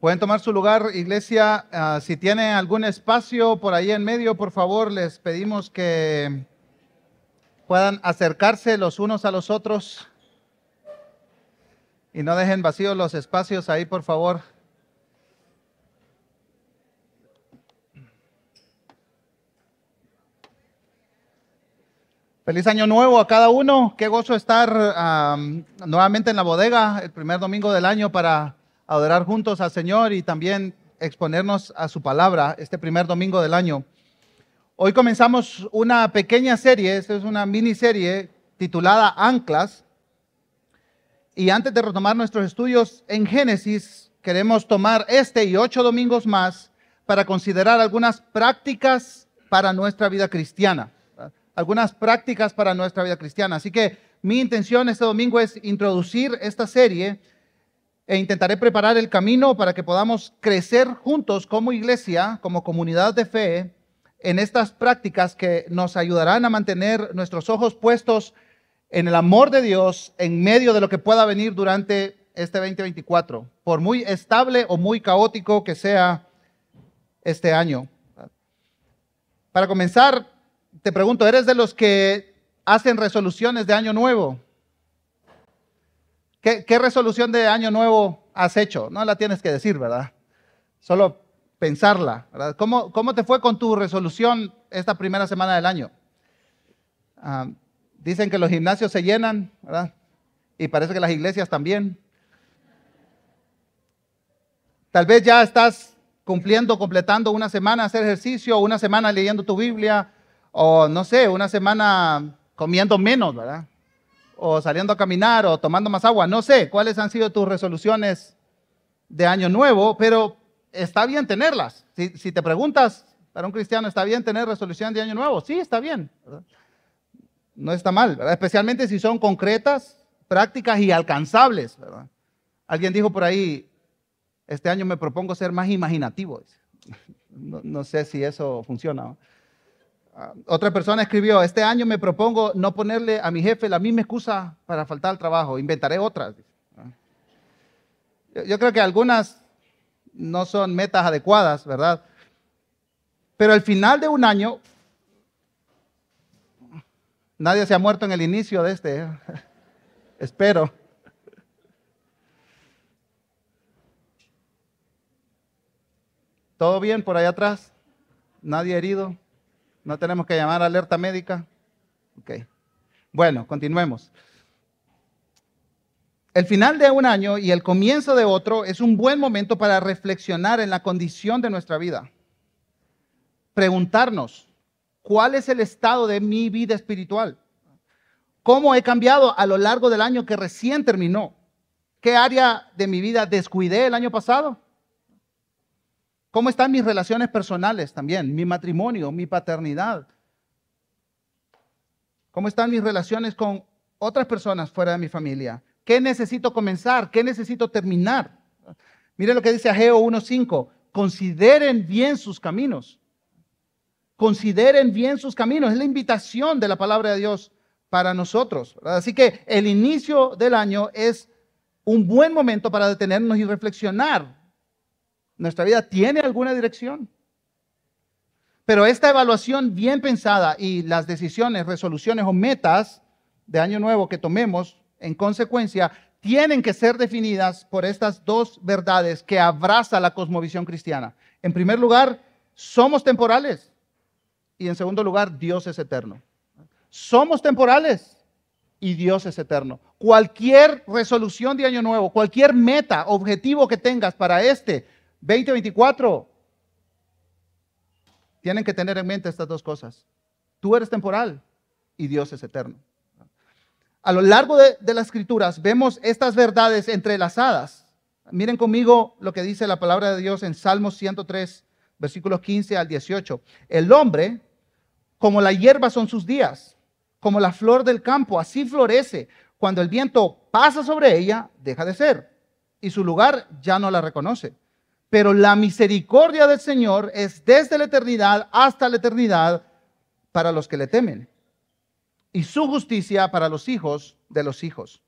Pueden tomar su lugar, iglesia. Ah, si tienen algún espacio por ahí en medio, por favor, les pedimos que puedan acercarse los unos a los otros y no dejen vacíos los espacios ahí, por favor. Feliz año nuevo a cada uno. Qué gozo estar nuevamente en la bodega el primer domingo del año para adorar juntos al Señor y también exponernos a su palabra este primer domingo del año. Hoy comenzamos una pequeña serie, esta es una miniserie titulada Anclas. Y antes de retomar nuestros estudios en Génesis, queremos tomar este y ocho domingos más para considerar algunas prácticas para nuestra vida cristiana algunas prácticas para nuestra vida cristiana. Así que mi intención este domingo es introducir esta serie e intentaré preparar el camino para que podamos crecer juntos como iglesia, como comunidad de fe, en estas prácticas que nos ayudarán a mantener nuestros ojos puestos en el amor de Dios en medio de lo que pueda venir durante este 2024, por muy estable o muy caótico que sea este año. Para comenzar, te pregunto, ¿eres de los que hacen resoluciones de año nuevo? ¿Qué, resolución de año nuevo has hecho? No la tienes que decir, ¿verdad? Solo pensarla. ¿verdad? ¿Cómo, te fue con tu resolución esta primera semana del año? Ah, dicen que los gimnasios se llenan, ¿verdad? Y parece que las iglesias también. Tal vez ya estás cumpliendo, completando una semana hacer ejercicio, una semana leyendo tu Biblia, o no sé, una semana comiendo menos, ¿verdad? O saliendo a caminar o tomando más agua, no sé cuáles han sido tus resoluciones de año nuevo, pero está bien tenerlas. Si, te preguntas, para un cristiano, ¿está bien tener resoluciones de año nuevo? Sí, está bien. No está mal, especialmente si son concretas, prácticas y alcanzables. Alguien dijo por ahí, este año me propongo ser más imaginativo. No, sé si eso funciona. Ah, otra persona escribió, este año me propongo no ponerle a mi jefe la misma excusa para faltar al trabajo, inventaré otras. Ah. Yo, creo que algunas no son metas adecuadas, ¿verdad? Pero al final de un año, nadie se ha muerto en el inicio de este, espero. ¿Todo bien por ahí atrás? ¿Nadie herido? No tenemos que llamar alerta médica. Ok. Bueno, continuemos. El final de un año y el comienzo de otro es un buen momento para reflexionar en la condición de nuestra vida. Preguntarnos, ¿cuál es el estado de mi vida espiritual? ¿Cómo he cambiado a lo largo del año que recién terminó? ¿Qué área de mi vida descuidé el año pasado? ¿Cómo están mis relaciones personales también? Mi matrimonio, mi paternidad. ¿Cómo están mis relaciones con otras personas fuera de mi familia? ¿Qué necesito comenzar? ¿Qué necesito terminar? Mire lo que dice Ageo 1.5. Consideren bien sus caminos. Consideren bien sus caminos. Es la invitación de la palabra de Dios para nosotros. Así que el inicio del año es un buen momento para detenernos y reflexionar ¿Nuestra vida tiene alguna dirección? Pero esta evaluación bien pensada y las decisiones, resoluciones o metas de año nuevo que tomemos en consecuencia tienen que ser definidas por estas dos verdades que abraza la cosmovisión cristiana. En primer lugar, somos temporales. Y en segundo lugar, Dios es eterno. Somos temporales y Dios es eterno. Cualquier resolución de año nuevo, cualquier meta, objetivo que tengas para este 2024. Tienen que tener en mente estas dos cosas. Tú eres temporal y Dios es eterno. A lo largo de, las escrituras vemos estas verdades entrelazadas. Miren conmigo lo que dice la palabra de Dios en Salmos 103, versículos 15 al 18. El hombre, como la hierba son sus días, como la flor del campo, así florece. Cuando el viento pasa sobre ella, deja de ser, y su lugar ya no la reconoce. Pero la misericordia del Señor es desde la eternidad hasta la eternidad para los que le temen. Y su justicia para los hijos de los hijos,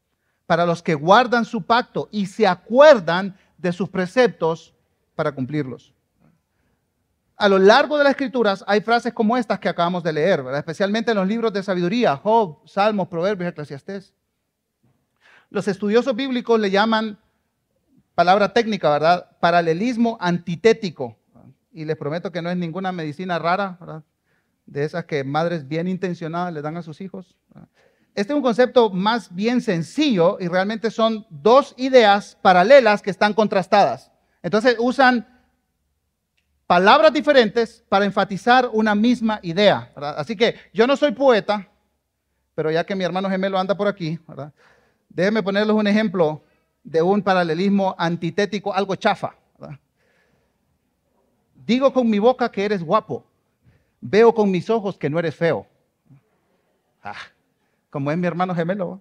para los que guardan su pacto y se acuerdan de sus preceptos para cumplirlos. A lo largo de las escrituras hay frases como estas que acabamos de leer, especialmente en los libros de sabiduría, Job, Salmos, Proverbios, Eclesiastés. Los estudiosos bíblicos le llaman, palabra técnica, ¿verdad? Paralelismo antitético. Y les prometo que no es ninguna medicina rara, ¿verdad? De esas que madres bien intencionadas le dan a sus hijos. Este es un concepto más bien sencillo y realmente son dos ideas paralelas que están contrastadas. Entonces usan palabras diferentes para enfatizar una misma idea. Así que yo no soy poeta, pero ya que mi hermano gemelo anda por aquí, déjenme ponerles un ejemplo de un paralelismo antitético, algo chafa. Digo con mi boca que eres guapo, veo con mis ojos que no eres feo. Ah como es mi hermano gemelo.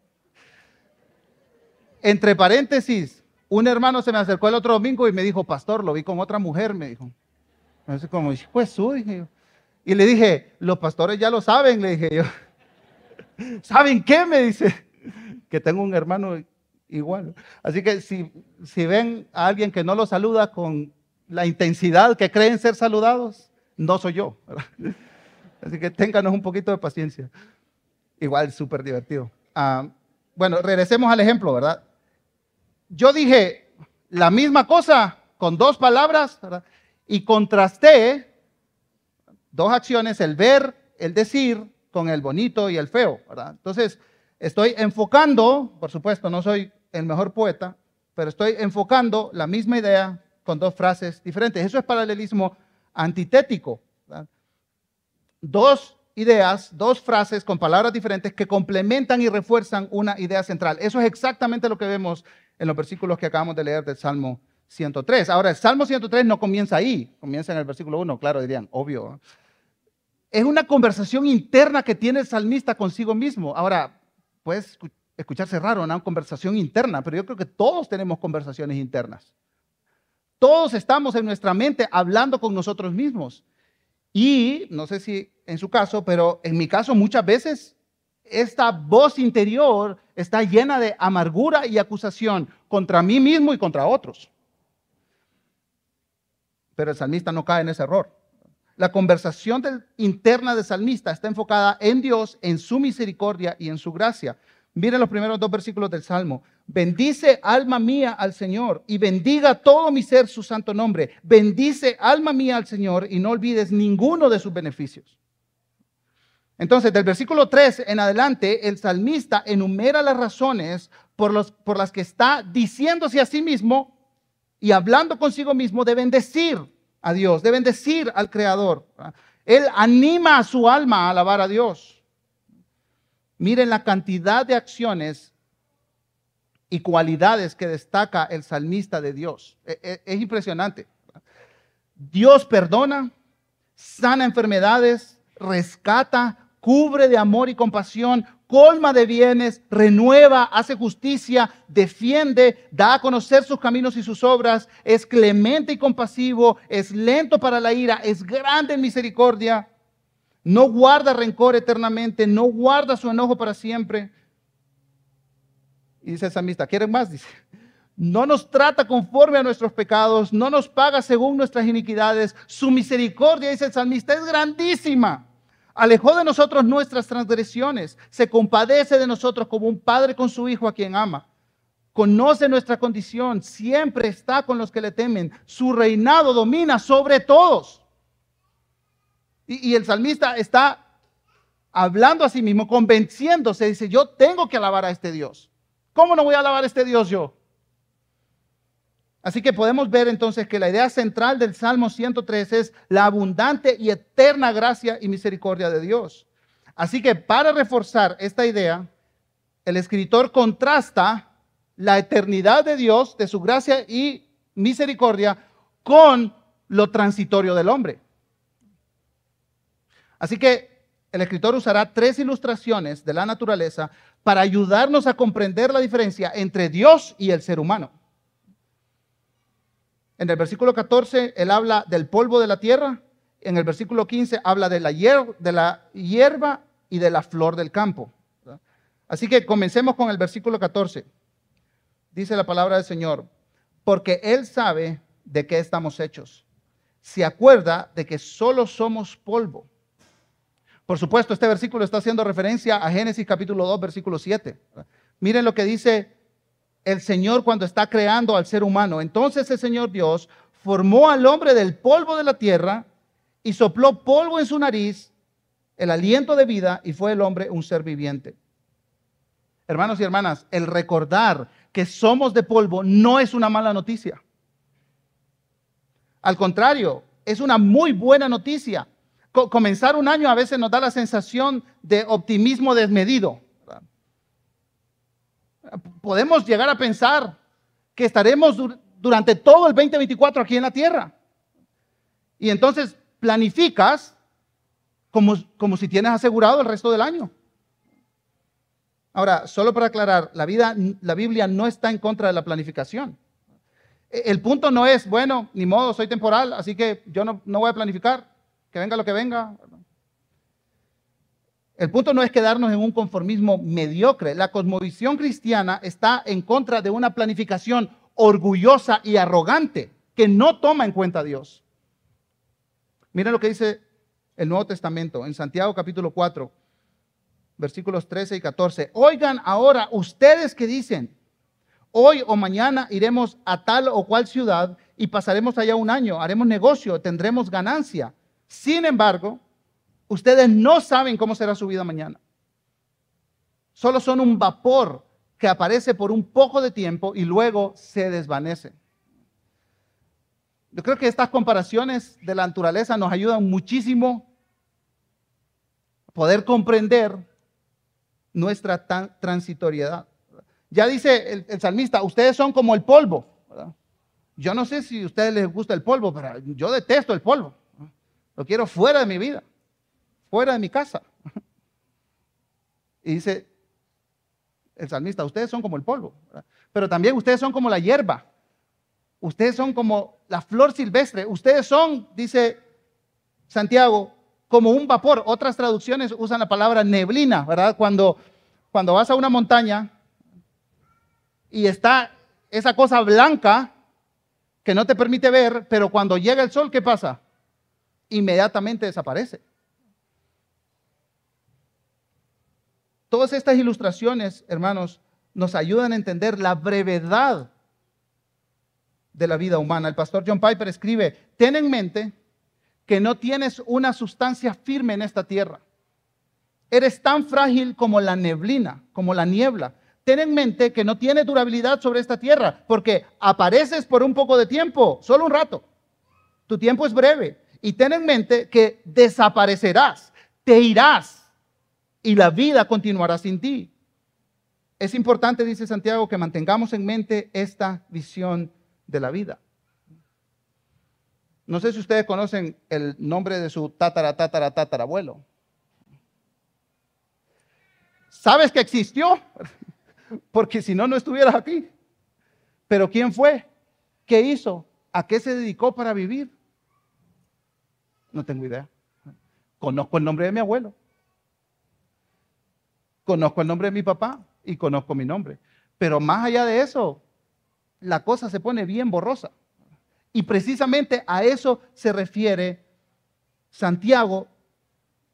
Entre paréntesis, un hermano se me acercó el otro domingo y me dijo, pastor, lo vi con otra mujer, me dijo. Entonces, como, pues su, dije yo. Y le dije, los pastores ya lo saben, le dije yo. ¿Saben qué? Me dice, que tengo un hermano igual. Así que si, si ven a alguien que no lo saluda con la intensidad que creen ser saludados, no soy yo. Así que ténganos un poquito de paciencia. Igual, súper divertido. Ah, bueno, regresemos al ejemplo, ¿verdad? Yo dije la misma cosa con dos palabras y contrasté dos acciones, el ver, el decir, con el bonito y el feo, ¿verdad? Entonces, estoy enfocando, por supuesto, no soy el mejor poeta, pero estoy enfocando la misma idea con dos frases diferentes. Eso es paralelismo antitético. Dos ideas, dos frases con palabras diferentes que complementan y refuerzan una idea central. Eso es exactamente lo que vemos en los versículos que acabamos de leer del Salmo 103. Ahora, el Salmo 103 no comienza ahí, comienza en el versículo 1, claro, dirían, obvio. Es una conversación interna que tiene el salmista consigo mismo. Ahora, puedes escucharse raro, una conversación interna, pero yo creo que todos tenemos conversaciones internas. Todos estamos en nuestra mente hablando con nosotros mismos. Y no sé si en su caso, pero en mi caso muchas veces esta voz interior está llena de amargura y acusación contra mí mismo y contra otros. Pero el salmista no cae en ese error. La conversación interna del salmista está enfocada en Dios, en su misericordia y en su gracia. Miren los primeros dos versículos del Salmo. Bendice alma mía al Señor y bendiga todo mi ser su santo nombre. Bendice alma mía al Señor y no olvides ninguno de sus beneficios. Entonces, del versículo 3 en adelante, el salmista enumera las razones por, por las que está diciéndose a sí mismo y hablando consigo mismo de bendecir a Dios, de bendecir al Creador. Él anima a su alma a alabar a Dios. Miren la cantidad de acciones y cualidades que destaca el salmista de Dios. E, e, es, impresionante. Dios perdona, sana enfermedades, rescata, cubre de amor y compasión, colma de bienes, renueva, hace justicia, defiende, da a conocer sus caminos y sus obras, es clemente y compasivo, es lento para la ira, es grande en misericordia no guarda rencor eternamente, no guarda su enojo para siempre. Y dice el salmista, ¿quieren más? Dice, no nos trata conforme a nuestros pecados, no nos paga según nuestras iniquidades. Su misericordia, dice el salmista, es grandísima. Alejó de nosotros nuestras transgresiones, se compadece de nosotros como un padre con su hijo a quien ama. Conoce nuestra condición, siempre está con los que le temen. Su reinado domina sobre todos. Y, el salmista está hablando a sí mismo, convenciéndose, dice, yo tengo que alabar a este Dios. ¿Cómo no voy a alabar a este Dios yo? Así que podemos ver entonces que la idea central del Salmo 103 es la abundante y eterna gracia y misericordia de Dios. Así que para reforzar esta idea, el escritor contrasta la eternidad de Dios, de su gracia y misericordia, con lo transitorio del hombre. Así que el escritor usará tres ilustraciones de la naturaleza para ayudarnos a comprender la diferencia entre Dios y el ser humano. En el versículo 14, él habla del polvo de la tierra. En el versículo 15 habla de la, hierba, y de la flor del campo. Así que comencemos con el versículo 14. Dice la palabra del Señor, porque Él sabe de qué estamos hechos. Se acuerda de que solo somos polvo. Por supuesto, este versículo está haciendo referencia a Génesis capítulo 2, versículo 7. Miren lo que dice el Señor cuando está creando al ser humano. Entonces el Señor Dios formó al hombre del polvo de la tierra y sopló polvo en su nariz, el aliento de vida, y fue el hombre un ser viviente. Hermanos y hermanas, el recordar que somos de polvo no es una mala noticia. Al contrario, es una muy buena noticia. Comenzar un año a veces nos da la sensación de optimismo desmedido. Podemos llegar a pensar que estaremos durante todo el 2024 aquí en la tierra. Y entonces planificas como, como si tienes asegurado el resto del año. Ahora, solo para aclarar, la, vida, la Biblia no está en contra de la planificación. E, el punto no es, bueno, ni modo, soy temporal, así que yo no, no voy a planificar, que venga lo que venga. El punto no es quedarnos en un conformismo mediocre. La cosmovisión cristiana está en contra de una planificación orgullosa y arrogante que no toma en cuenta a Dios. Miren lo que dice el Nuevo Testamento en Santiago capítulo 4 versículos 13 y 14. Oigan ahora ustedes que dicen, hoy o mañana iremos a tal o cual ciudad y pasaremos allá un año, haremos negocio, tendremos ganancia. Sin embargo, ustedes no saben cómo será su vida mañana. Solo son un vapor que aparece por un poco de tiempo y luego se desvanece. Yo creo que estas comparaciones de la naturaleza nos ayudan muchísimo a poder comprender nuestra transitoriedad. Ya dice el, salmista, ustedes son como el polvo. Yo no sé si a ustedes les gusta el polvo, pero yo detesto el polvo. Lo quiero fuera de mi vida, fuera de mi casa. Y dice el salmista, ustedes son como el polvo, pero también ustedes son como la hierba. Ustedes son como la flor silvestre. Ustedes son, dice Santiago, como un vapor. Otras traducciones usan la palabra neblina, ¿verdad? Cuando, cuando vas a una montaña y está esa cosa blanca que no te permite ver, pero cuando llega el sol, ¿qué pasa? Inmediatamente desaparece. Todas estas ilustraciones, hermanos, nos ayudan a entender la brevedad de la vida humana. El pastor John Piper escribe, ten en mente que no tienes una sustancia firme en esta tierra. Eres tan frágil como la neblina, como la niebla. Ten en mente que no tiene durabilidad sobre esta tierra, porque apareces por un poco de tiempo, solo un rato. Tu tiempo es breve. Y ten en mente que desaparecerás, te irás y la vida continuará sin ti. Es importante, dice Santiago, que mantengamos en mente esta visión de la vida. No sé si ustedes conocen el nombre de su tatara, tatara, tatarabuelo. ¿Sabes que existió? Porque si no, no estuvieras aquí. Pero ¿quién fue? ¿Qué hizo? ¿A qué se dedicó para vivir? No tengo idea. Conozco el nombre de mi abuelo. Conozco el nombre de mi papá y conozco mi nombre. Pero más allá de eso, la cosa se pone bien borrosa. Y precisamente a eso se refiere Santiago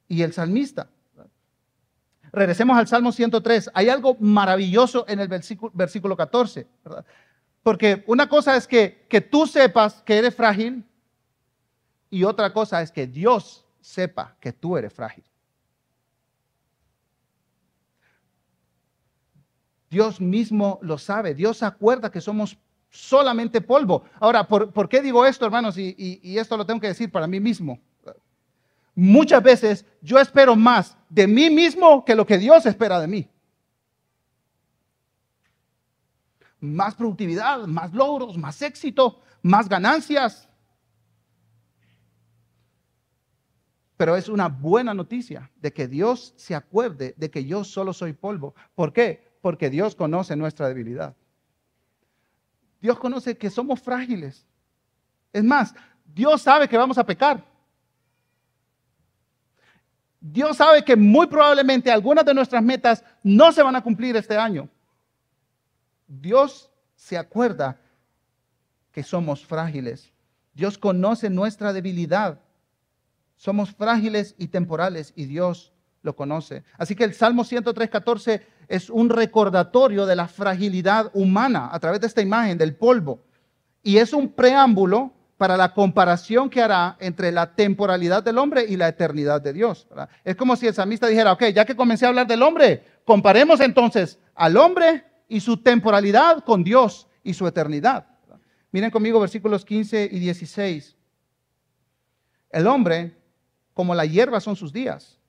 y el salmista. Regresemos al Salmo 103. Hay algo maravilloso en el versículo, versículo 14. Porque una cosa es que, que tú sepas que eres frágil y otra cosa es que Dios sepa que tú eres frágil. Dios mismo lo sabe. Dios acuerda que somos solamente polvo. Ahora, ¿por, qué digo esto, hermanos? Y, esto lo tengo que decir para mí mismo. Muchas veces yo espero más de mí mismo que lo que Dios espera de mí. Más productividad, más logros, más éxito, más ganancias. Pero es una buena noticia de que Dios se acuerde de que yo solo soy polvo. ¿Por qué? Porque Dios conoce nuestra debilidad. Dios conoce que somos frágiles. Es más, Dios sabe que vamos a pecar. Dios sabe que muy probablemente algunas de nuestras metas no se van a cumplir este año. Dios se acuerda que somos frágiles. Dios conoce nuestra debilidad. Somos frágiles y temporales y Dios lo conoce. Así que el Salmo 103.14 es un recordatorio de la fragilidad humana a través de esta imagen del polvo. Y es un preámbulo para la comparación que hará entre la temporalidad del hombre y la eternidad de Dios. Es como si el salmista dijera, ok, ya que comencé a hablar del hombre, comparemos entonces al hombre y su temporalidad con Dios y su eternidad. Miren conmigo versículos 15 y 16. El hombre, como la hierba son sus días,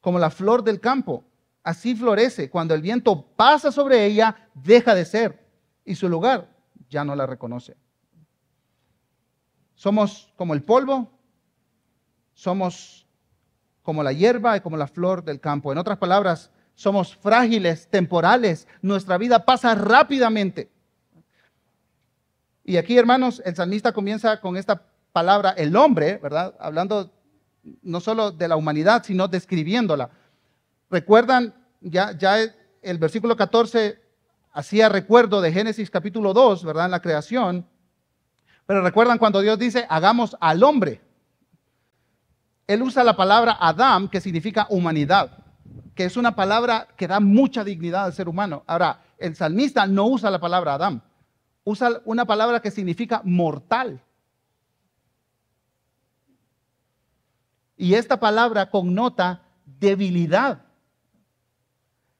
como la flor del campo, así florece. Cuando el viento pasa sobre ella, deja de ser y su lugar ya no la reconoce. Somos como el polvo, somos como la hierba y como la flor del campo. En otras palabras, somos frágiles, temporales, nuestra vida pasa rápidamente. Y aquí, hermanos, el salmista comienza con esta palabra, el hombre, ¿verdad? Hablando no solo de la humanidad, sino describiéndola. Recuerdan, ya, ya el versículo 14 hacía recuerdo de Génesis capítulo 2, ¿verdad? En la creación. Pero recuerdan cuando Dios dice, hagamos al hombre. Él usa la palabra Adam, que significa humanidad, que es una palabra que da mucha dignidad al ser humano. Ahora, el salmista no usa la palabra Adam, usa una palabra que significa mortal. Y esta palabra connota debilidad.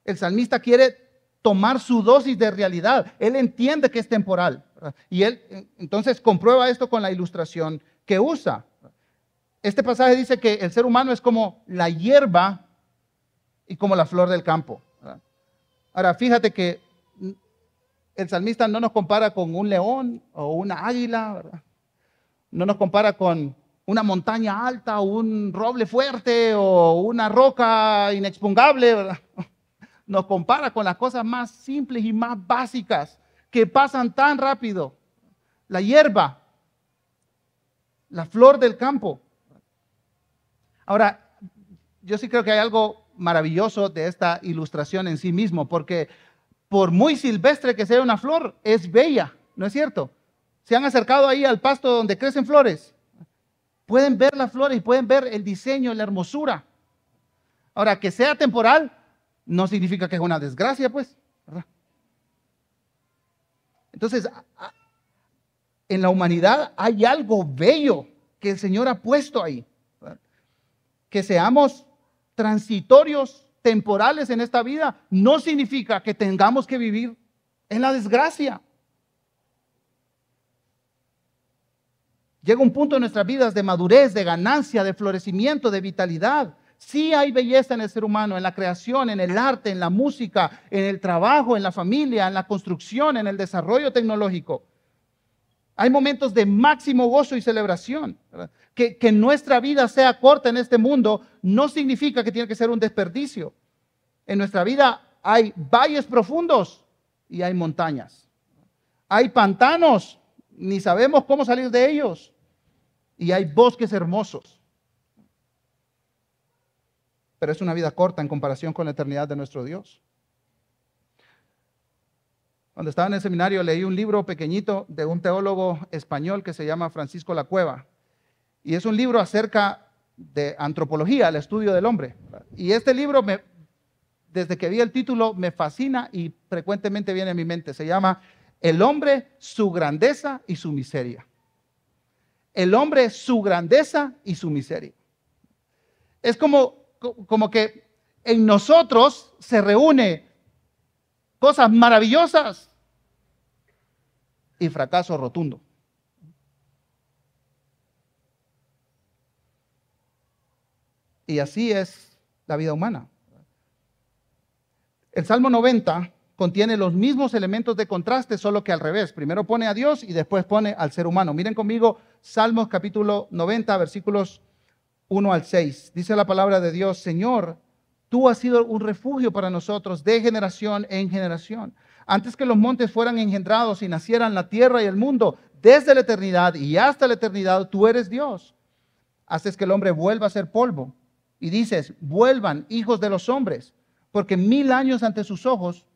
El salmista quiere tomar su dosis de realidad. Él entiende que es temporal. Y él entonces comprueba esto con la ilustración que usa. Este pasaje dice que el ser humano es como la hierba y como la flor del campo. Ahora, fíjate que el salmista no nos compara con un león o una águila, no nos compara con una montaña alta un roble fuerte o una roca inexpugnable, nos compara con las cosas más simples y más básicas que pasan tan rápido. La hierba, la flor del campo. Ahora, yo sí creo que hay algo maravilloso de esta ilustración en sí mismo, porque por muy silvestre que sea una flor, es bella, ¿no es cierto? Se han acercado ahí al pasto donde crecen flores. Pueden ver las flores y pueden ver el diseño, la hermosura. Ahora, que sea temporal no significa que es una desgracia, pues. Entonces, en la humanidad hay algo bello que el Señor ha puesto ahí. Que seamos transitorios, temporales en esta vida, no significa que tengamos que vivir en la desgracia. Llega un punto en nuestras vidas de madurez, de ganancia, de florecimiento, de vitalidad. Sí hay belleza en el ser humano, en la creación, en el arte, en la música, en el trabajo, en la familia, en la construcción, en el desarrollo tecnológico. Hay momentos de máximo gozo y celebración. Que, que nuestra vida sea corta en este mundo no significa que tiene que ser un desperdicio. En nuestra vida hay valles profundos y hay montañas. Hay pantanos, ni sabemos cómo salir de ellos. Y hay bosques hermosos pero es una vida corta en comparación con la eternidad de nuestro Dios. Cuando estaba en el seminario leí un libro pequeñito de un teólogo español que se llama Francisco La Cueva. Y es un libro acerca de antropología, el estudio del hombre. Y este libro, desde que vi el título, me fascina y frecuentemente viene a mi mente. Se llama El hombre, su grandeza y su miseria. El hombre, su grandeza y su miseria. Es como como que en nosotros se reúne cosas maravillosas y fracaso rotundo. Y así es la vida humana. El Salmo 90 contiene los mismos elementos de contraste, solo que al revés. Primero pone a Dios y después pone al ser humano. Miren conmigo Salmos capítulo 90, versículos 1 al 6. Dice la palabra de Dios, Señor, tú has sido un refugio para nosotros de generación en generación. Antes que los montes fueran engendrados y nacieran la tierra y el mundo, desde la eternidad y hasta la eternidad, tú eres Dios. Haces que el hombre vuelva a ser polvo. Y dices, vuelvan hijos de los hombres, porque mil años ante sus ojos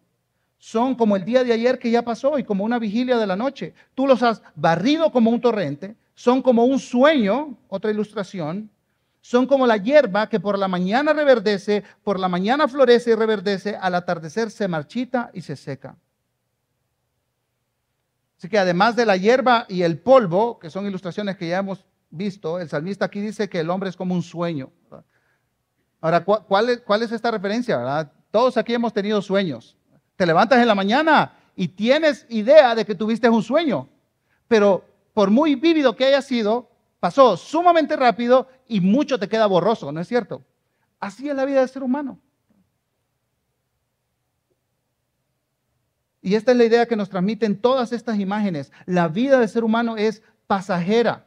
son como el día de ayer que ya pasó y como una vigilia de la noche. Tú los has barrido como un torrente, son como un sueño, otra ilustración, son como la hierba que por la mañana reverdece, por la mañana florece y reverdece, al atardecer se marchita y se seca. Así que además de la hierba y el polvo, que son ilustraciones que ya hemos visto, el salmista aquí dice que el hombre es como un sueño. Ahora, ¿cuál es, esta referencia? Todos aquí hemos tenido sueños. Te levantas en la mañana y tienes idea de que tuviste un sueño, pero por muy vívido que haya sido, pasó sumamente rápido y mucho te queda borroso, ¿no es cierto? Así es la vida del ser humano. Y esta es la idea que nos transmiten todas estas imágenes. La vida del ser humano es pasajera.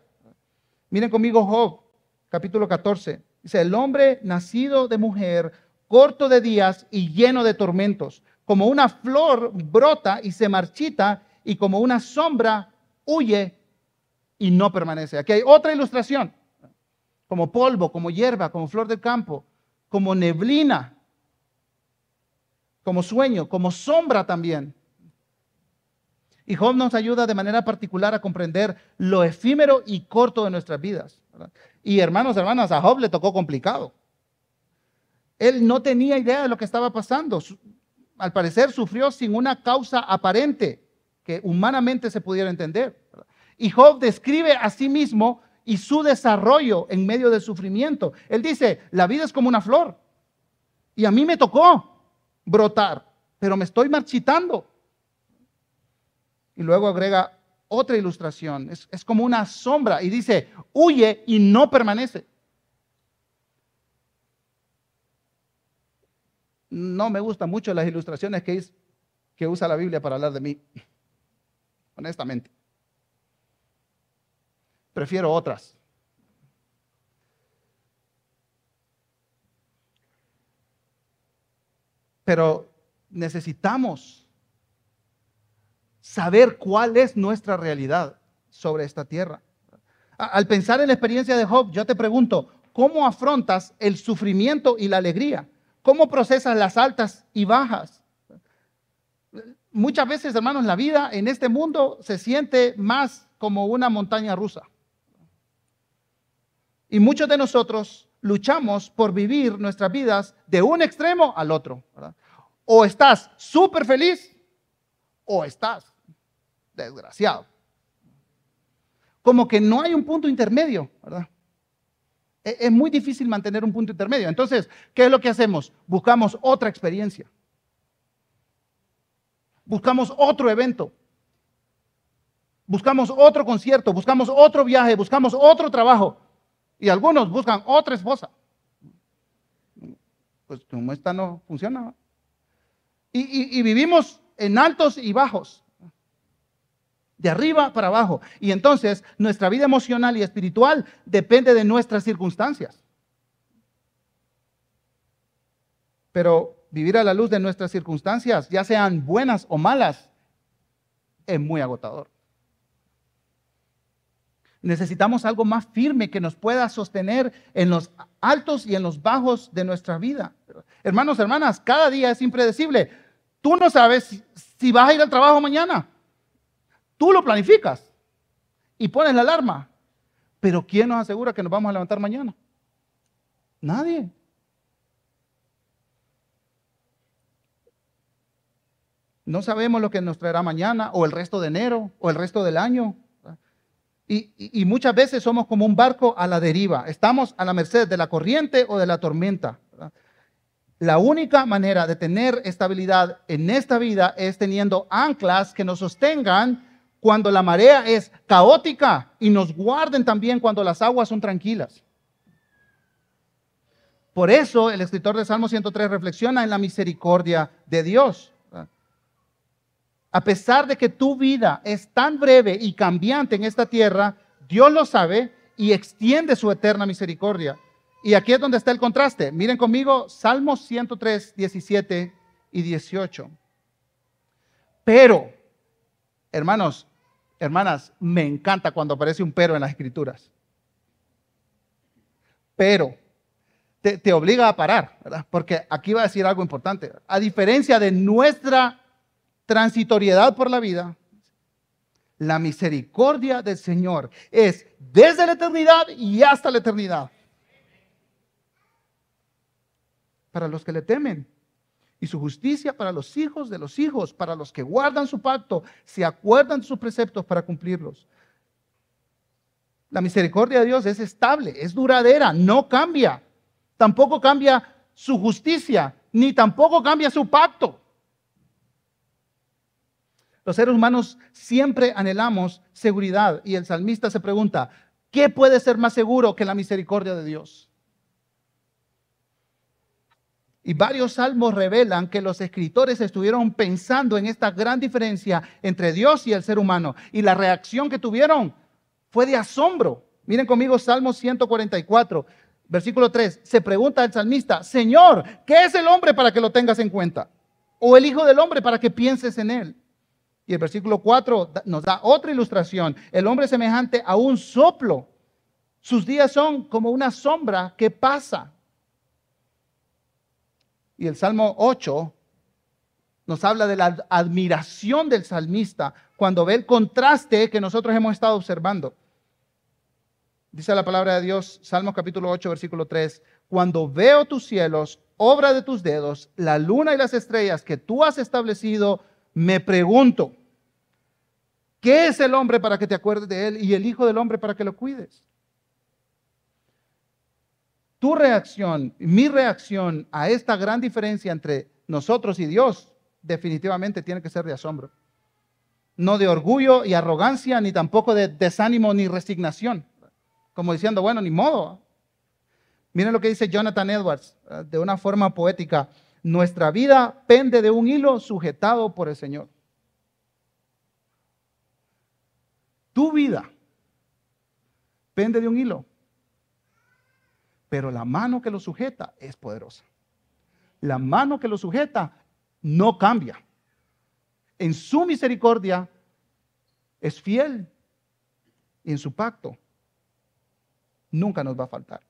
Miren conmigo Job, capítulo 14. Dice, el hombre nacido de mujer, corto de días y lleno de tormentos, como una flor brota y se marchita y como una sombra huye y no permanece. Aquí hay otra ilustración, como polvo, como hierba, como flor del campo, como neblina, como sueño, como sombra también. Y Job nos ayuda de manera particular a comprender lo efímero y corto de nuestras vidas. Y hermanos, hermanas, a Job le tocó complicado. Él no tenía idea de lo que estaba pasando. Al parecer sufrió sin una causa aparente que humanamente se pudiera entender. Y Job describe a sí mismo y su desarrollo en medio del sufrimiento. Él dice, la vida es como una flor. Y a mí me tocó brotar, pero me estoy marchitando. Y luego agrega otra ilustración. Es, como una sombra y dice, huye y no permanece. No me gustan mucho las ilustraciones que, que usa la Biblia para hablar de mí, honestamente. Prefiero otras. Pero necesitamos saber cuál es nuestra realidad sobre esta tierra. Al pensar en la experiencia de Job, yo te pregunto, ¿cómo afrontas el sufrimiento y la alegría? ¿Cómo procesas las altas y bajas? Muchas veces, hermanos, la vida en este mundo se siente más como una montaña rusa. Y muchos de nosotros luchamos por vivir nuestras vidas de un extremo al otro. O estás súper feliz o estás desgraciado. Como que no hay un punto intermedio, ¿verdad? E-, es muy difícil mantener un punto intermedio. Entonces, ¿qué es lo que hacemos? Buscamos otra experiencia. Buscamos otro evento. Buscamos otro concierto, buscamos otro viaje, buscamos otro trabajo. Y algunos buscan otra esposa. Pues como esta no funciona. y vivimos en altos y bajos de arriba para abajo. Y entonces nuestra vida emocional y espiritual depende de nuestras circunstancias. Pero vivir a la luz de nuestras circunstancias, ya sean buenas o malas, es muy agotador. Necesitamos algo más firme que nos pueda sostener en los altos y en los bajos de nuestra vida. Hermanos, hermanas, cada día es impredecible. Tú no sabes si vas a ir al trabajo mañana. Tú lo planificas y pones la alarma. Pero ¿quién nos asegura que nos vamos a levantar mañana? Nadie. No sabemos lo que nos traerá mañana o el resto de enero o el resto del año. Y, muchas veces somos como un barco a la deriva. Estamos a la merced de la corriente o de la tormenta. La única manera de tener estabilidad en esta vida es teniendo anclas que nos sostengan cuando la marea es caótica y nos guarden también cuando las aguas son tranquilas. Por eso el escritor de Salmo 103 reflexiona en la misericordia de Dios. A pesar de que tu vida es tan breve y cambiante en esta tierra, Dios lo sabe y extiende su eterna misericordia. Y aquí es donde está el contraste. Miren conmigo Salmo 103, 17 y 18. Pero, hermanos, Hermanas, me encanta cuando aparece un pero en las escrituras. Pero te, obliga a parar, ¿verdad? Porque aquí va a decir algo importante. A diferencia de nuestra transitoriedad por la vida, la misericordia del Señor es desde la eternidad y hasta la eternidad. Para los que le temen. Y su justicia para los hijos de los hijos, para los que guardan su pacto, se acuerdan de sus preceptos para cumplirlos. La misericordia de Dios es estable, es duradera, no cambia. Tampoco cambia su justicia, ni tampoco cambia su pacto. Los seres humanos siempre anhelamos seguridad y el salmista se pregunta, ¿qué puede ser más seguro que la misericordia de Dios? Y varios salmos revelan que los escritores estuvieron pensando en esta gran diferencia entre Dios y el ser humano. Y la reacción que tuvieron fue de asombro. Miren conmigo Salmo 144, versículo 3. Se pregunta el salmista, Señor, ¿qué es el hombre para que lo tengas en cuenta? ¿O el Hijo del Hombre para que pienses en él? Y el versículo 4 nos da otra ilustración. El hombre es semejante a un soplo. Sus días son como una sombra que pasa. Y el Salmo 8 nos habla de la admiración del salmista cuando ve el contraste que nosotros hemos estado observando. Dice la palabra de Dios, Salmo capítulo 8, versículo 3, cuando veo tus cielos, obra de tus dedos, la luna y las estrellas que tú has establecido, me pregunto, ¿qué es el hombre para que te acuerdes de él y el hijo del hombre para que lo cuides? Tu reacción, mi reacción a esta gran diferencia entre nosotros y Dios definitivamente tiene que ser de asombro. No de orgullo y arrogancia, ni tampoco de desánimo ni resignación. Como diciendo, bueno, ni modo. Miren lo que dice Jonathan Edwards eh, de una forma poética. Nuestra vida pende de un hilo sujetado por el Señor. Tu vida pende de un hilo pero la mano que lo sujeta es poderosa. La mano que lo sujeta no cambia. En su misericordia es fiel y en su pacto nunca nos va a faltar.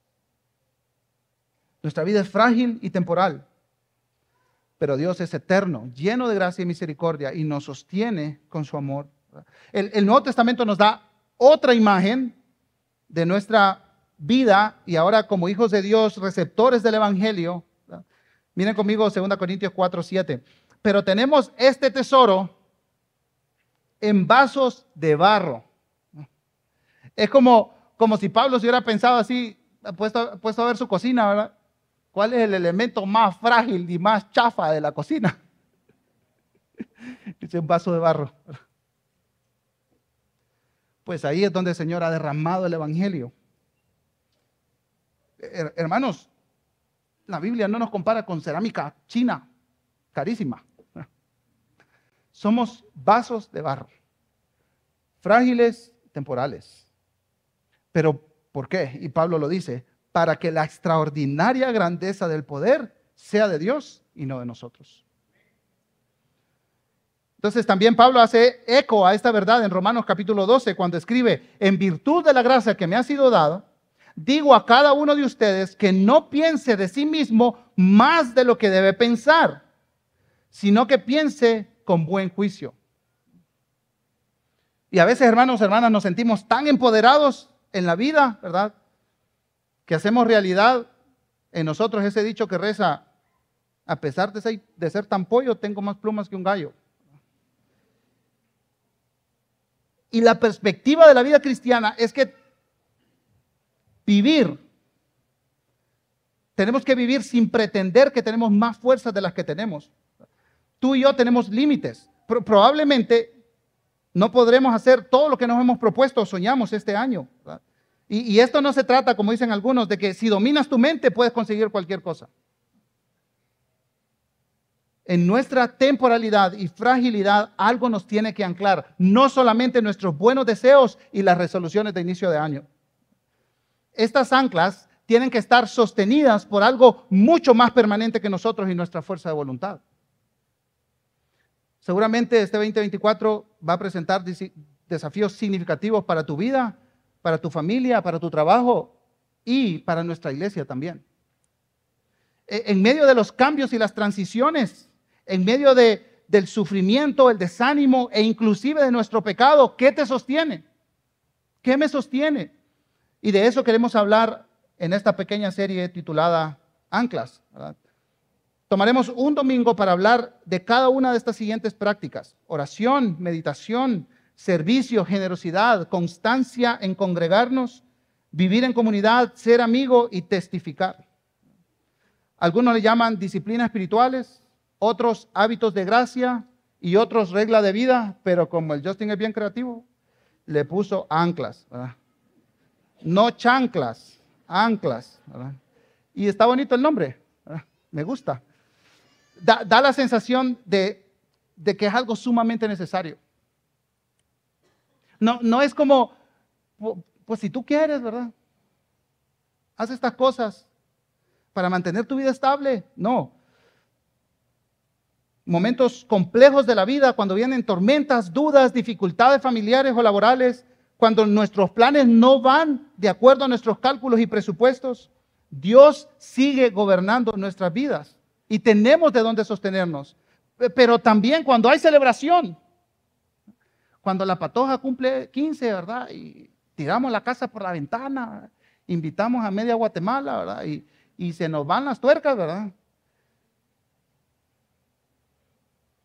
Nuestra vida es frágil y temporal, pero Dios es eterno, lleno de gracia y misericordia y nos sostiene con su amor. El, el Nuevo Testamento nos da otra imagen de nuestra vida y ahora como hijos de Dios, receptores del Evangelio. Miren conmigo 2 Corintios 4, 7. Pero tenemos este tesoro en vasos de barro. Es como, como si Pablo se hubiera pensado así, puesto, puesto a ver su cocina, ¿verdad? ¿Cuál es el elemento más frágil y más chafa de la cocina? Dice un vaso de barro. Pues ahí es donde el Señor ha derramado el Evangelio hermanos, la Biblia no nos compara con cerámica china, carísima. Somos vasos de barro, frágiles, temporales. Pero, ¿por qué? Y Pablo lo dice, para que la extraordinaria grandeza del poder sea de Dios y no de nosotros. Entonces también Pablo hace eco a esta verdad en Romanos capítulo 12 cuando escribe, en virtud de la gracia que me ha sido dada, digo a cada uno de ustedes que no piense de sí mismo más de lo que debe pensar, sino que piense con buen juicio. Y a veces, hermanos, hermanas, nos sentimos tan empoderados en la vida, ¿verdad? Que hacemos realidad en nosotros ese dicho que reza, a pesar de ser, de ser tan pollo, tengo más plumas que un gallo. Y la perspectiva de la vida cristiana es que vivir. Tenemos que vivir sin pretender que tenemos más fuerzas de las que tenemos. Tú y yo tenemos límites. probablemente no podremos hacer todo lo que nos hemos propuesto o soñamos este año. Y, y esto no se trata, como dicen algunos, de que si dominas tu mente puedes conseguir cualquier cosa. En nuestra temporalidad y fragilidad algo nos tiene que anclar, no solamente nuestros buenos deseos y las resoluciones de inicio de año estas anclas tienen que estar sostenidas por algo mucho más permanente que nosotros y nuestra fuerza de voluntad. Seguramente este 2024 va a presentar desafíos significativos para tu vida, para tu familia, para tu trabajo y para nuestra iglesia también. E, en medio de los cambios y las transiciones, en medio de, del sufrimiento, el desánimo e inclusive de nuestro pecado. ¿Qué te sostiene? ¿Qué me sostiene? Y de eso queremos hablar en esta pequeña serie titulada Anclas. Tomaremos un domingo para hablar de cada una de estas siguientes prácticas. Oración, meditación, servicio, generosidad, constancia en congregarnos, vivir en comunidad, ser amigo y testificar. Algunos le llaman disciplinas espirituales, otros hábitos de gracia y otros regla de vida, pero como el Justin es bien creativo, le puso anclas. No chanclas, anclas. Y está bonito el nombre, me gusta. Da, la sensación de, que es algo sumamente necesario. No, no es como, pues si tú quieres, ¿verdad? Haz estas cosas para mantener tu vida estable. No. Momentos complejos de la vida, cuando vienen tormentas, dudas, dificultades familiares o laborales, cuando nuestros planes no van de acuerdo a nuestros cálculos y presupuestos, Dios sigue gobernando nuestras vidas y tenemos de dónde sostenernos. Pero también cuando hay celebración, cuando la patoja cumple 15, ¿verdad? Y tiramos la casa por la ventana, invitamos a media Guatemala, ¿verdad? Y, se nos van las tuercas, ¿verdad?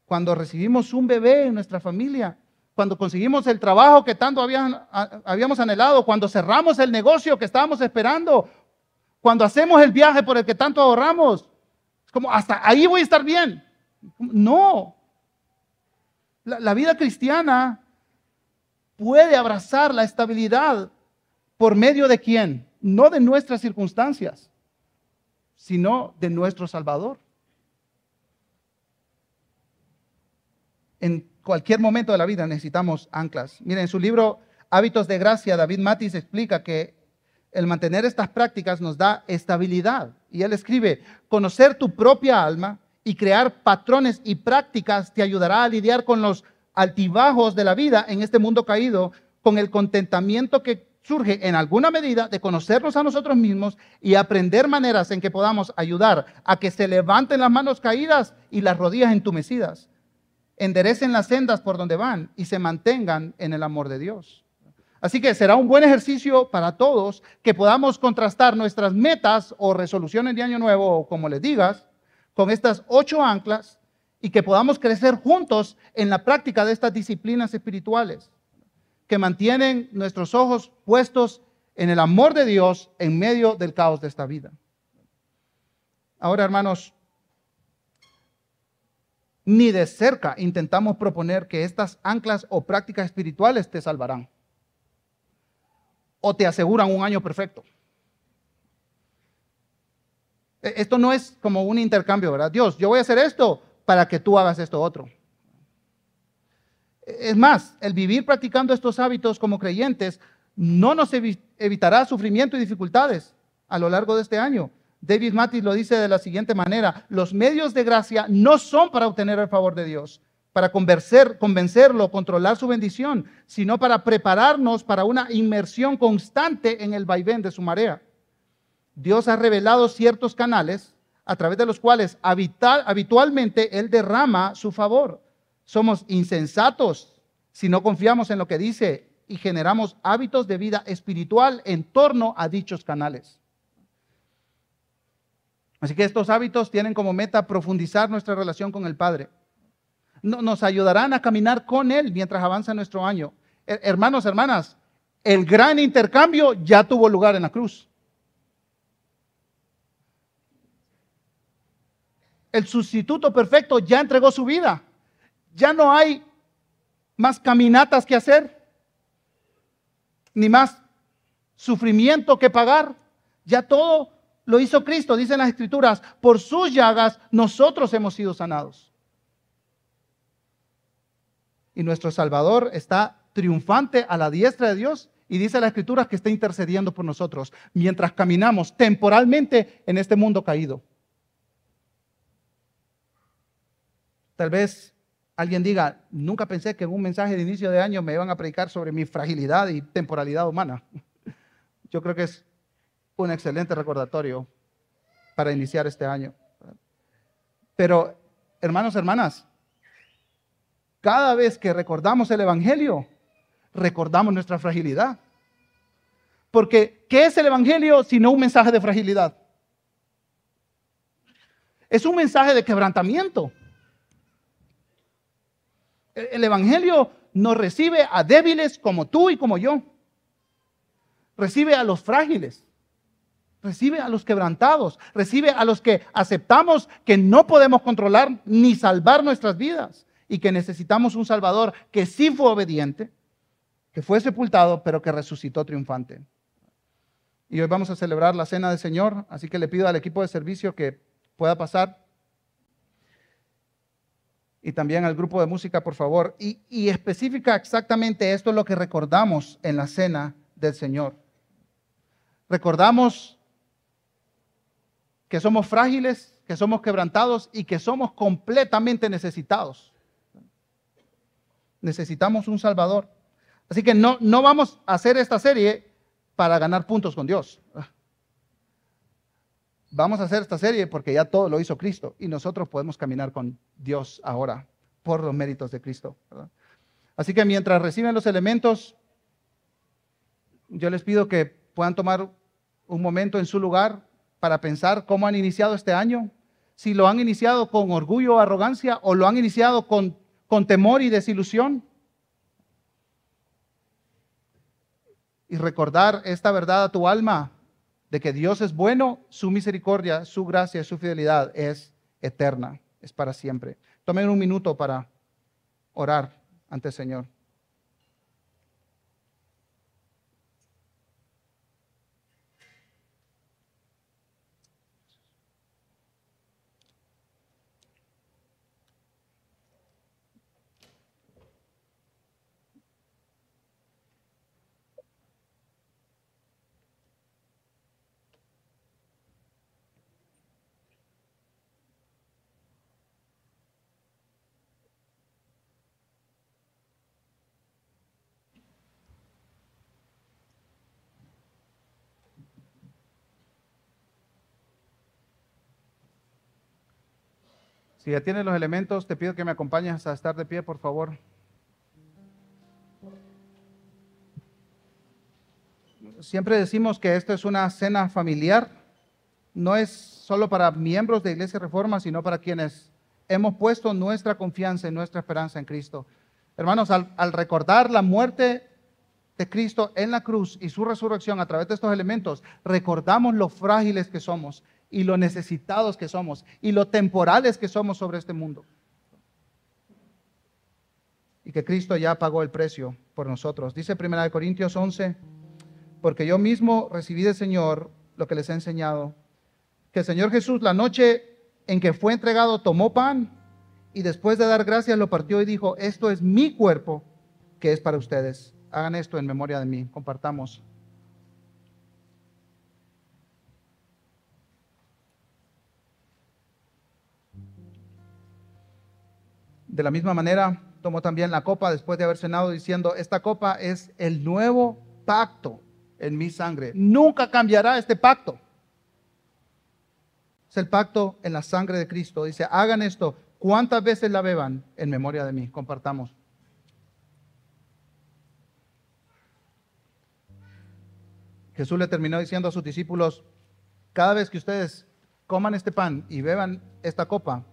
Cuando recibimos un bebé en nuestra familia, cuando conseguimos el trabajo que tanto habíamos anhelado, cuando cerramos el negocio que estábamos esperando, cuando hacemos el viaje por el que tanto ahorramos, es como hasta ahí voy a estar bien. No. La, vida cristiana puede abrazar la estabilidad por medio de quién? No de nuestras circunstancias, sino de nuestro Salvador. En cualquier momento de la vida necesitamos anclas. Miren, en su libro Hábitos de Gracia, David Matis explica que el mantener estas prácticas nos da estabilidad. Y él escribe, conocer tu propia alma y crear patrones y prácticas te ayudará a lidiar con los altibajos de la vida en este mundo caído, con el contentamiento que surge en alguna medida de conocernos a nosotros mismos y aprender maneras en que podamos ayudar a que se levanten las manos caídas y las rodillas entumecidas, enderecen las sendas por donde van y se mantengan en el amor de Dios. Así que será un buen ejercicio para todos que podamos contrastar nuestras metas o resoluciones de año nuevo, o como les digas, con estas ocho anclas y que podamos crecer juntos en la práctica de estas disciplinas espirituales que mantienen nuestros ojos puestos en el amor de Dios en medio del caos de esta vida. Ahora, hermanos, ni de cerca intentamos proponer que estas anclas o prácticas espirituales te salvarán o te aseguran un año perfecto. E, esto no es como un intercambio, ¿verdad? Dios, yo voy a hacer esto para que tú hagas esto otro. Es más, el vivir practicando estos hábitos como creyentes no nos evitará sufrimiento y dificultades a lo largo de este año. David Matis lo dice de la siguiente manera, los medios de gracia no son para obtener el favor de Dios, para convencer, convencerlo, controlar su bendición, sino para prepararnos para una inmersión constante en el vaivén de su marea. Dios ha revelado ciertos canales a través de los cuales habitualmente Él derrama su favor. Somos insensatos si no confiamos en lo que dice y generamos hábitos de vida espiritual en torno a dichos canales. Así que estos hábitos tienen como meta profundizar nuestra relación con el Padre. Nos ayudarán a caminar con Él mientras avanza nuestro año. Hermanos, hermanas, el gran intercambio ya tuvo lugar en la cruz. El sustituto perfecto ya entregó su vida. Ya no hay más caminatas que hacer, ni más sufrimiento que pagar. Ya todo lo hizo Cristo, dicen las escrituras. Por sus llagas nosotros hemos sido sanados. Y nuestro Salvador está triunfante a la diestra de Dios y dice la escritura que está intercediendo por nosotros mientras caminamos temporalmente en este mundo caído. Tal vez alguien diga, nunca pensé que en un mensaje de inicio de año me iban a predicar sobre mi fragilidad y temporalidad humana. Yo creo que es un excelente recordatorio para iniciar este año. Pero, hermanos, hermanas, cada vez que recordamos el Evangelio, recordamos nuestra fragilidad. Porque, ¿qué es el Evangelio sino un mensaje de fragilidad? Es un mensaje de quebrantamiento. El Evangelio nos recibe a débiles como tú y como yo. Recibe a los frágiles. Recibe a los quebrantados. Recibe a los que aceptamos que no podemos controlar ni salvar nuestras vidas y que necesitamos un Salvador que sí fue obediente, que fue sepultado, pero que resucitó triunfante. Y hoy vamos a celebrar la cena del Señor, así que le pido al equipo de servicio que pueda pasar. Y también al grupo de música, por favor. Y, especifica exactamente esto es lo que recordamos en la cena del Señor. Recordamos que somos frágiles, que somos quebrantados y que somos completamente necesitados necesitamos un Salvador. Así que no, no vamos a hacer esta serie para ganar puntos con Dios. Vamos a hacer esta serie porque ya todo lo hizo Cristo y nosotros podemos caminar con Dios ahora por los méritos de Cristo. Así que mientras reciben los elementos, yo les pido que puedan tomar un momento en su lugar para pensar cómo han iniciado este año, si lo han iniciado con orgullo o arrogancia o lo han iniciado con con temor y desilusión. Y recordar esta verdad a tu alma, de que Dios es bueno, su misericordia, su gracia, su fidelidad es eterna, es para siempre. Tomen un minuto para orar ante el Señor. Si ya tienes los elementos, te pido que me acompañes a estar de pie, por favor. Siempre decimos que esto es una cena familiar. No es solo para miembros de Iglesia Reforma, sino para quienes hemos puesto nuestra confianza y nuestra esperanza en Cristo. Hermanos, al, recordar la muerte de Cristo en la cruz y su resurrección a través de estos elementos, recordamos lo frágiles que somos y lo necesitados que somos y lo temporales que somos sobre este mundo. Y que Cristo ya pagó el precio por nosotros. Dice 1 Corintios 11, porque yo mismo recibí del Señor lo que les he enseñado, que el Señor Jesús la noche en que fue entregado tomó pan y después de dar gracias lo partió y dijo, esto es mi cuerpo que es para ustedes. Hagan esto en memoria de mí, compartamos. De la misma manera, tomó también la copa después de haber cenado diciendo, esta copa es el nuevo pacto en mi sangre. Nunca cambiará este pacto. Es el pacto en la sangre de Cristo. Dice, hagan esto. ¿Cuántas veces la beban en memoria de mí? Compartamos. Jesús le terminó diciendo a sus discípulos, cada vez que ustedes coman este pan y beban esta copa,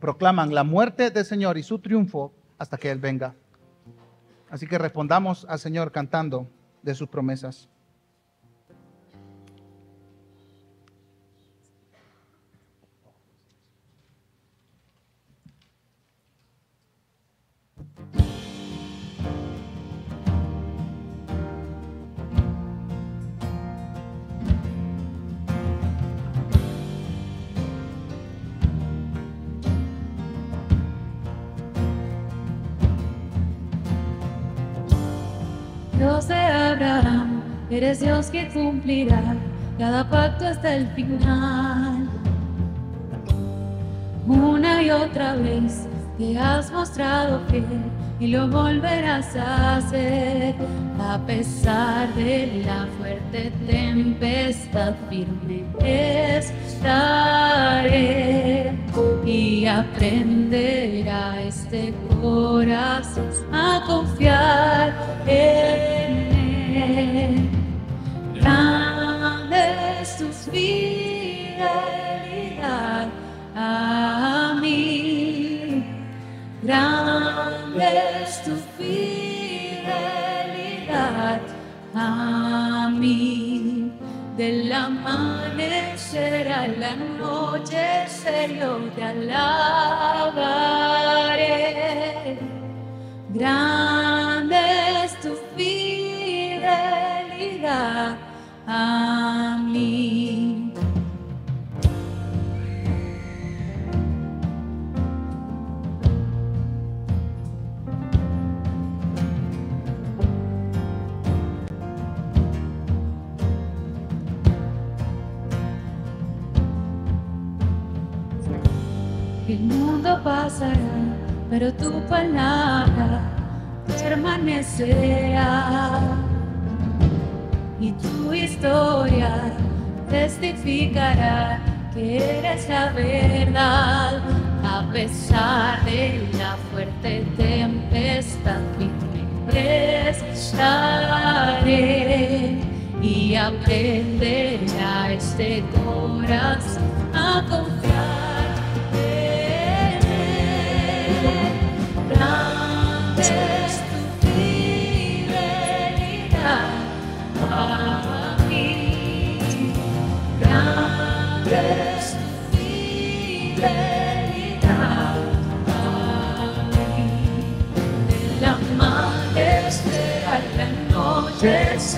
proclaman la muerte del Señor y su triunfo hasta que Él venga. Así que respondamos al Señor cantando de sus promesas. Eres Dios que cumplirá cada pacto hasta el final. Una y otra vez te has mostrado fiel, y lo volverás a hacer. A pesar de la fuerte tempestad, firme estaré y aprenderá este corazón a confiar en él. Grande es tu fidelidad a mí. Grande es tu fidelidad a mí. Del amanecer a la noche, yo te alabaré. Grande El mundo pasará, pero tu palabra permanecerá. Y tu historia testificará que eres la verdad. A pesar de la fuerte tempestad, firme estaré y aprenderá este corazón a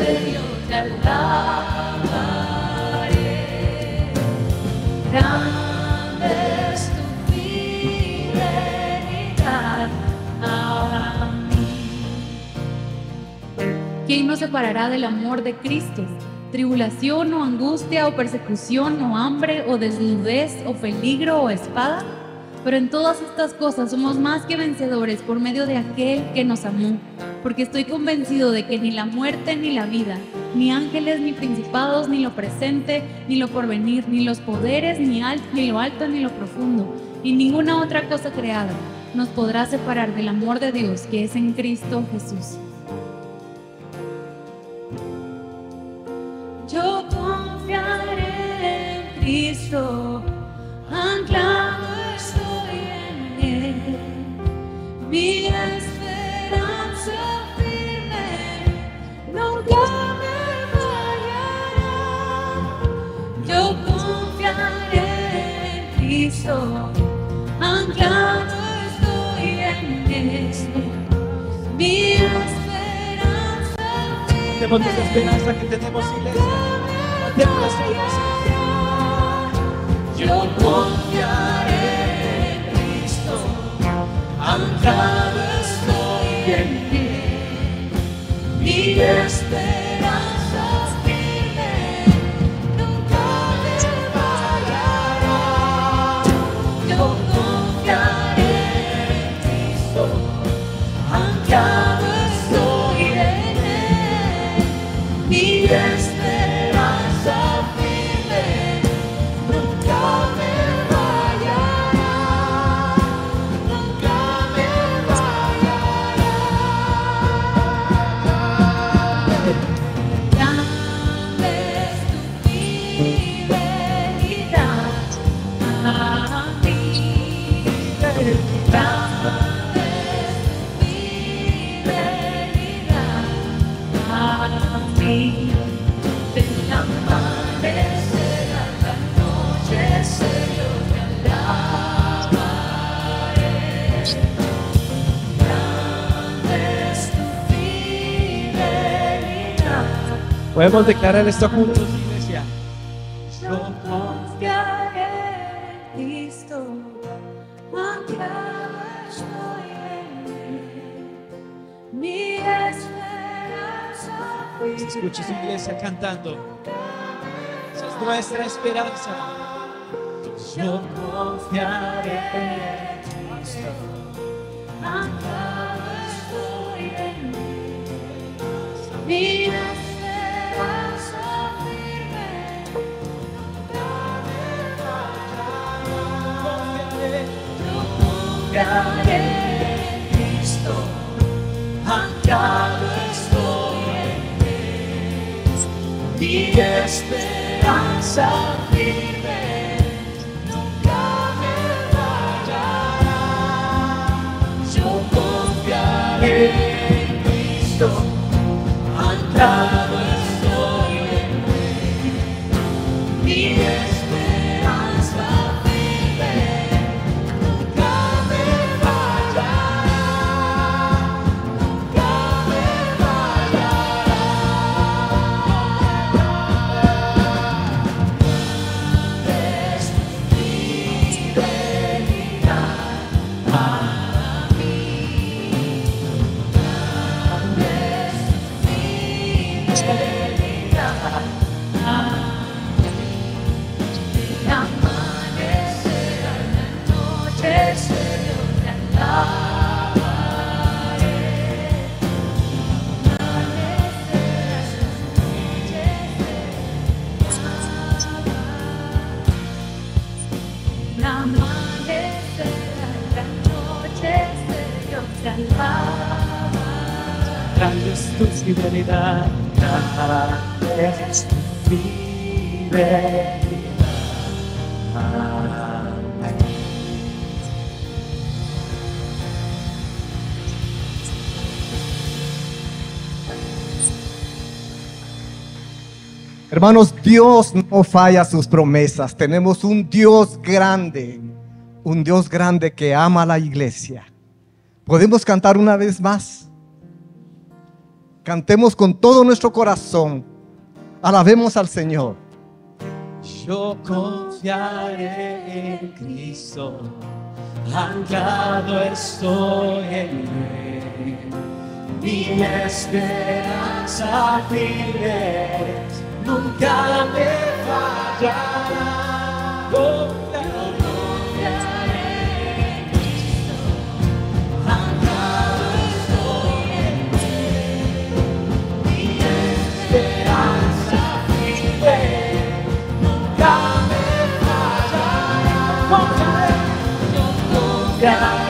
Señor, te alabaré. Grande tu. ¿Quién nos separará del amor de Cristo? ¿Tribulación o angustia o persecución o hambre o desnudez o peligro o espada? Pero en todas estas cosas somos más que vencedores por medio de aquel que nos amó, porque estoy convencido de que ni la muerte ni la vida, ni ángeles ni principados, ni lo presente, ni lo porvenir, ni los poderes, ni, ni lo alto ni lo profundo, ni ninguna otra cosa creada nos podrá separar del amor de Dios que es en Cristo Jesús. Yo confiaré en Cristo, Cristo, anclado estoy en Él. Mi esperanza Tenemos esa esperanza que tenemos, iglesia. Manténnos Yo confiaré en Cristo, anclado estoy en Él. Mi esperanza Podemos declarar esto juntos, iglesia. Yo confiaré en Cristo, anclado estoy en Él. Mi esperanza Se escucha su iglesia cantando. Esa es nuestra esperanza. Yo confiaré en Cristo, anclado Mi estoy. Mi esperanza nunca me fallará. Yo confiaré en Cristo, anclado Hermanos, Dios no falla sus promesas. Tenemos un Dios grande, un Dios grande que ama a la iglesia. Podemos cantar una vez más. Cantemos con todo nuestro corazón. Alabemos al Señor. Yo confiaré en Cristo, anclado estoy en Él. Mi esperanza firme nunca me fallará. En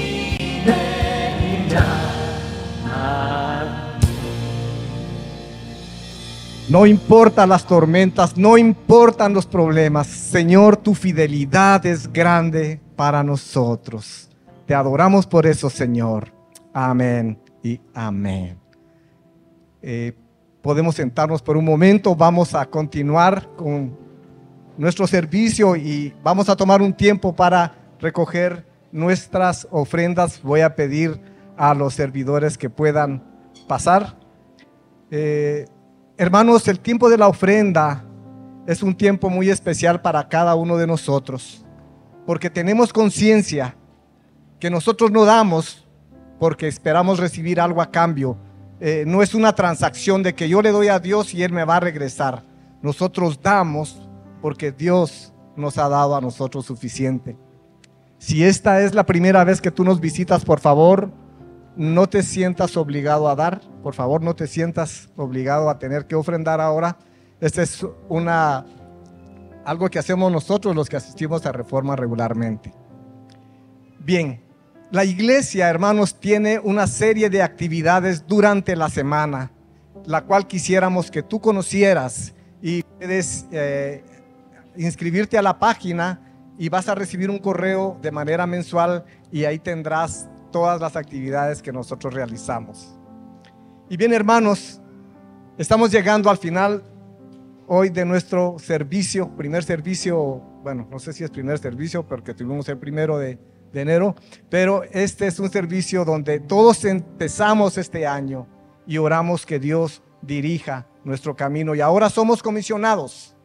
No importa las tormentas, no importan los problemas. Señor, tu fidelidad es grande para nosotros. Te adoramos por eso, Señor. Amén y amén. Eh, podemos sentarnos por un momento. Vamos a continuar con nuestro servicio y vamos a tomar un tiempo para recoger nuestras ofrendas. Voy a pedir a los servidores que puedan pasar. Eh, Hermanos, el tiempo de la ofrenda es un tiempo muy especial para cada uno de nosotros, porque tenemos conciencia que nosotros no damos porque esperamos recibir algo a cambio. Eh, no es una transacción de que yo le doy a Dios y Él me va a regresar. Nosotros damos porque Dios nos ha dado a nosotros suficiente. Si esta es la primera vez que tú nos visitas, por favor, no te sientas obligado a dar, por favor, no te sientas obligado a tener que ofrendar ahora. Esta es una algo que hacemos nosotros los que asistimos a Reforma regularmente. Bien, la iglesia, hermanos, tiene una serie de actividades durante la semana, la cual quisiéramos que tú conocieras y puedes eh, inscribirte a la página y vas a recibir un correo de manera mensual y ahí tendrás todas las actividades que nosotros realizamos. Y bien, hermanos, estamos llegando al final hoy de nuestro servicio, primer servicio, bueno, no sé si es primer servicio, porque tuvimos el primero de, enero, pero este es un servicio donde todos empezamos este año y oramos que Dios dirija nuestro camino. Y ahora somos comisionados.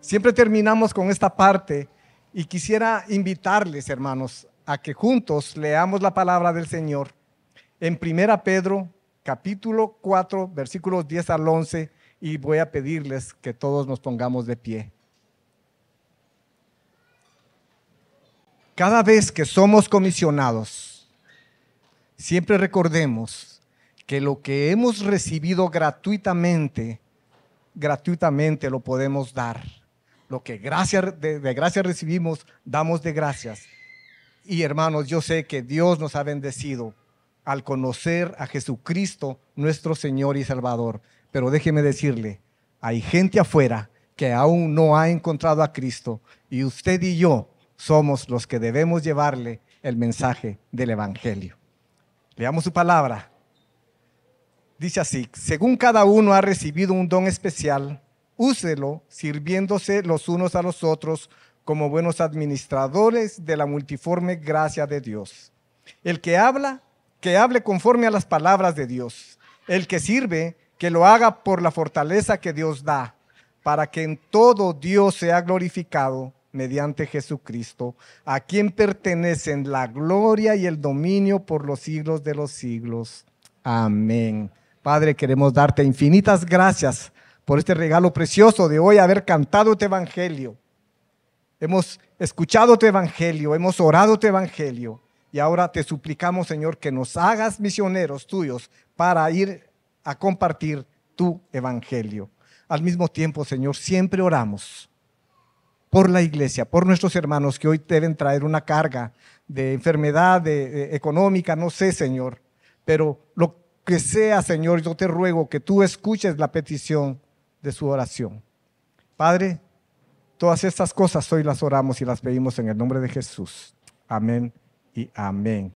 Siempre terminamos con esta parte y quisiera invitarles, hermanos, a que juntos leamos la palabra del Señor en Primera Pedro, capítulo 4, versículos 10 al 11, y voy a pedirles que todos nos pongamos de pie. Cada vez que somos comisionados, siempre recordemos que lo que hemos recibido gratuitamente, gratuitamente lo podemos dar. Lo que gracia, de, de gracia recibimos, damos de gracias. Y hermanos, yo sé que Dios nos ha bendecido al conocer a Jesucristo, nuestro Señor y Salvador. Pero déjeme decirle, hay gente afuera que aún no ha encontrado a Cristo y usted y yo somos los que debemos llevarle el mensaje del Evangelio. Leamos su palabra. Dice así, según cada uno ha recibido un don especial, úselo sirviéndose los unos a los otros como buenos administradores de la multiforme gracia de Dios. El que habla, que hable conforme a las palabras de Dios. El que sirve, que lo haga por la fortaleza que Dios da, para que en todo Dios sea glorificado mediante Jesucristo, a quien pertenecen la gloria y el dominio por los siglos de los siglos. Amén. Padre, queremos darte infinitas gracias por este regalo precioso de hoy haber cantado tu evangelio. Hemos escuchado tu evangelio, hemos orado tu evangelio y ahora te suplicamos, Señor, que nos hagas misioneros tuyos para ir a compartir tu evangelio. Al mismo tiempo, Señor, siempre oramos por la iglesia, por nuestros hermanos que hoy deben traer una carga de enfermedad de, económica, no sé, Señor, pero lo que sea, Señor, yo te ruego que tú escuches la petición de su oración. Padre, todas estas cosas hoy las oramos y las pedimos en el nombre de Jesús. Amén y amén.